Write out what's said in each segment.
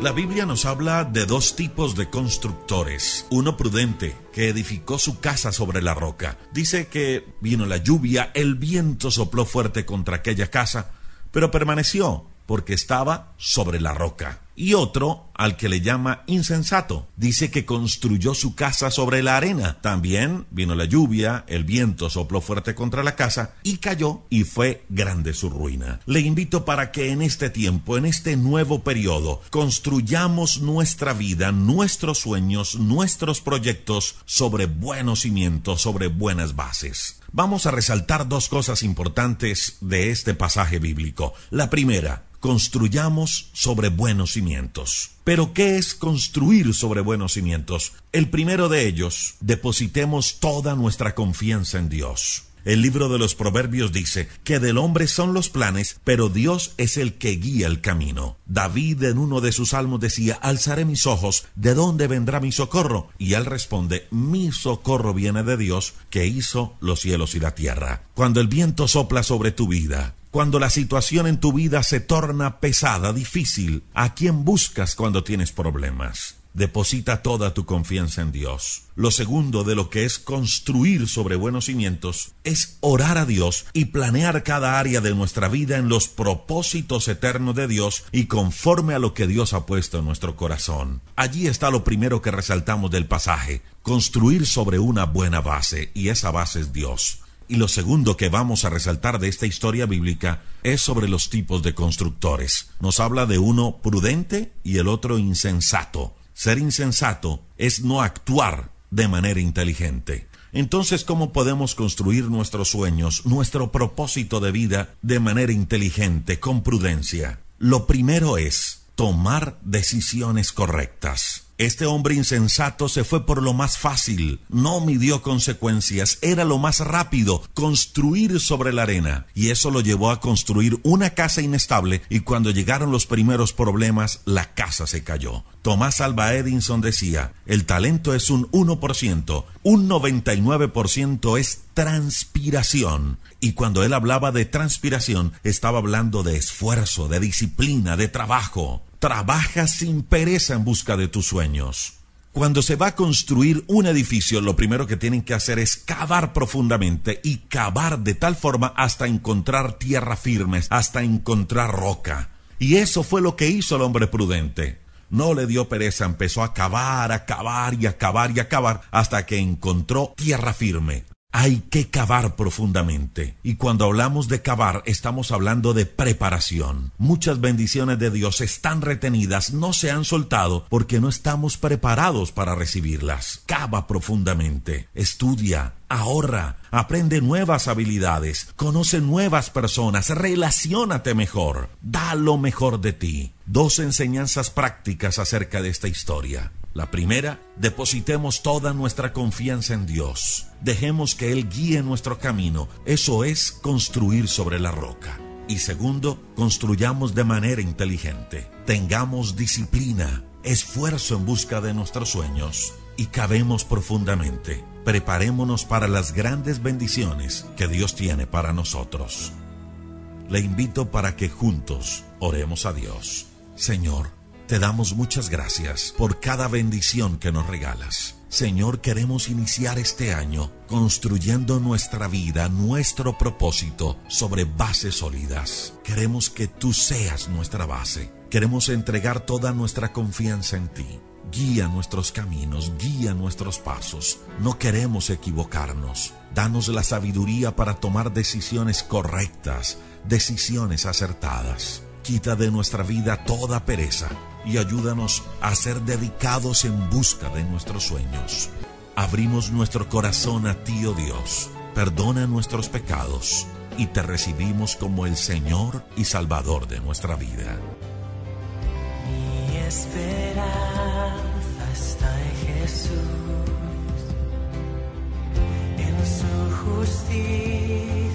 La Biblia nos habla de dos tipos de constructores. Uno prudente, que edificó su casa sobre la roca. Dice que vino la lluvia, el viento sopló fuerte contra aquella casa, pero permaneció porque estaba sobre la roca y otro al que le llama insensato. Dice que construyó su casa sobre la arena. También vino la lluvia, el viento sopló fuerte contra la casa y cayó y fue grande su ruina. Le invito para que en este tiempo, en este nuevo periodo, construyamos nuestra vida, nuestros sueños, nuestros proyectos sobre buenos cimientos, sobre buenas bases. Vamos a resaltar dos cosas importantes de este pasaje bíblico. La primera, construyamos sobre buenos cimientos. Pero ¿qué es construir sobre buenos cimientos? El primero de ellos, depositemos toda nuestra confianza en Dios. El libro de los Proverbios dice que del hombre son los planes, pero Dios es el que guía el camino. David en uno de sus salmos decía, alzaré mis ojos, ¿de dónde vendrá mi socorro? Y él responde, mi socorro viene de Dios, que hizo los cielos y la tierra. Cuando el viento sopla sobre tu vida, cuando la situación en tu vida se torna pesada, difícil, ¿a quién buscas cuando tienes problemas? Deposita toda tu confianza en Dios. Lo segundo de lo que es construir sobre buenos cimientos es orar a Dios y planear cada área de nuestra vida en los propósitos eternos de Dios y conforme a lo que Dios ha puesto en nuestro corazón. Allí está lo primero que resaltamos del pasaje, construir sobre una buena base y esa base es Dios. Y lo segundo que vamos a resaltar de esta historia bíblica es sobre los tipos de constructores. Nos habla de uno prudente y el otro insensato. Ser insensato es no actuar de manera inteligente. Entonces, ¿cómo podemos construir nuestros sueños, nuestro propósito de vida de manera inteligente, con prudencia? Lo primero es tomar decisiones correctas. Este hombre insensato se fue por lo más fácil, no midió consecuencias, era lo más rápido, construir sobre la arena. Y eso lo llevó a construir una casa inestable y cuando llegaron los primeros problemas, la casa se cayó. Tomás Alba Edison decía, el talento es un 1%, un 99% es transpiración. Y cuando él hablaba de transpiración, estaba hablando de esfuerzo, de disciplina, de trabajo. Trabaja sin pereza en busca de tus sueños. Cuando se va a construir un edificio, lo primero que tienen que hacer es cavar profundamente y cavar de tal forma hasta encontrar tierra firme, hasta encontrar roca. Y eso fue lo que hizo el hombre prudente. No le dio pereza, empezó a cavar, a cavar y a cavar y a cavar hasta que encontró tierra firme. Hay que cavar profundamente. Y cuando hablamos de cavar, estamos hablando de preparación. Muchas bendiciones de Dios están retenidas, no se han soltado porque no estamos preparados para recibirlas. Cava profundamente, estudia, ahorra, aprende nuevas habilidades, conoce nuevas personas, relaciónate mejor, da lo mejor de ti. Dos enseñanzas prácticas acerca de esta historia. La primera, depositemos toda nuestra confianza en Dios. Dejemos que Él guíe nuestro camino. Eso es construir sobre la roca. Y segundo, construyamos de manera inteligente. Tengamos disciplina, esfuerzo en busca de nuestros sueños y cabemos profundamente. Preparémonos para las grandes bendiciones que Dios tiene para nosotros. Le invito para que juntos oremos a Dios. Señor, te damos muchas gracias por cada bendición que nos regalas. Señor, queremos iniciar este año construyendo nuestra vida, nuestro propósito sobre bases sólidas. Queremos que tú seas nuestra base. Queremos entregar toda nuestra confianza en ti. Guía nuestros caminos, guía nuestros pasos. No queremos equivocarnos. Danos la sabiduría para tomar decisiones correctas, decisiones acertadas. Quita de nuestra vida toda pereza y ayúdanos a ser dedicados en busca de nuestros sueños. Abrimos nuestro corazón a ti, oh Dios. Perdona nuestros pecados y te recibimos como el Señor y Salvador de nuestra vida. Mi esperanza está en Jesús, en su justicia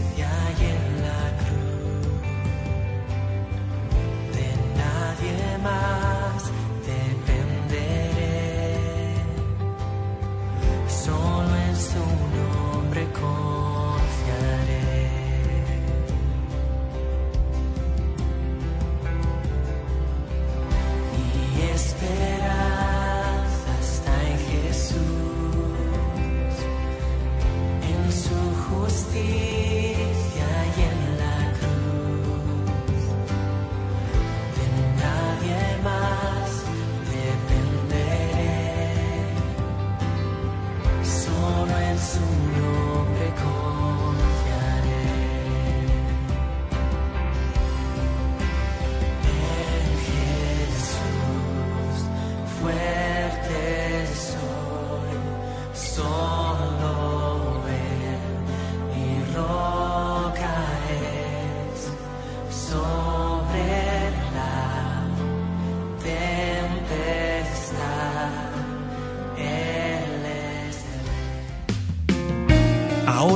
see.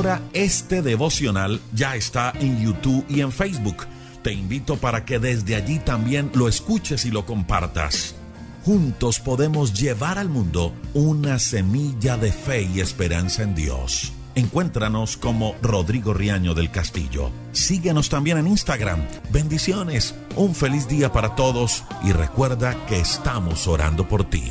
Ahora este devocional ya está en YouTube y en Facebook. Te invito para que desde allí también lo escuches y lo compartas. Juntos podemos llevar al mundo una semilla de fe y esperanza en Dios. Encuéntranos como Rodrigo Riaño del Castillo. Síguenos también en Instagram. Bendiciones. Un feliz día para todos y recuerda que estamos orando por ti.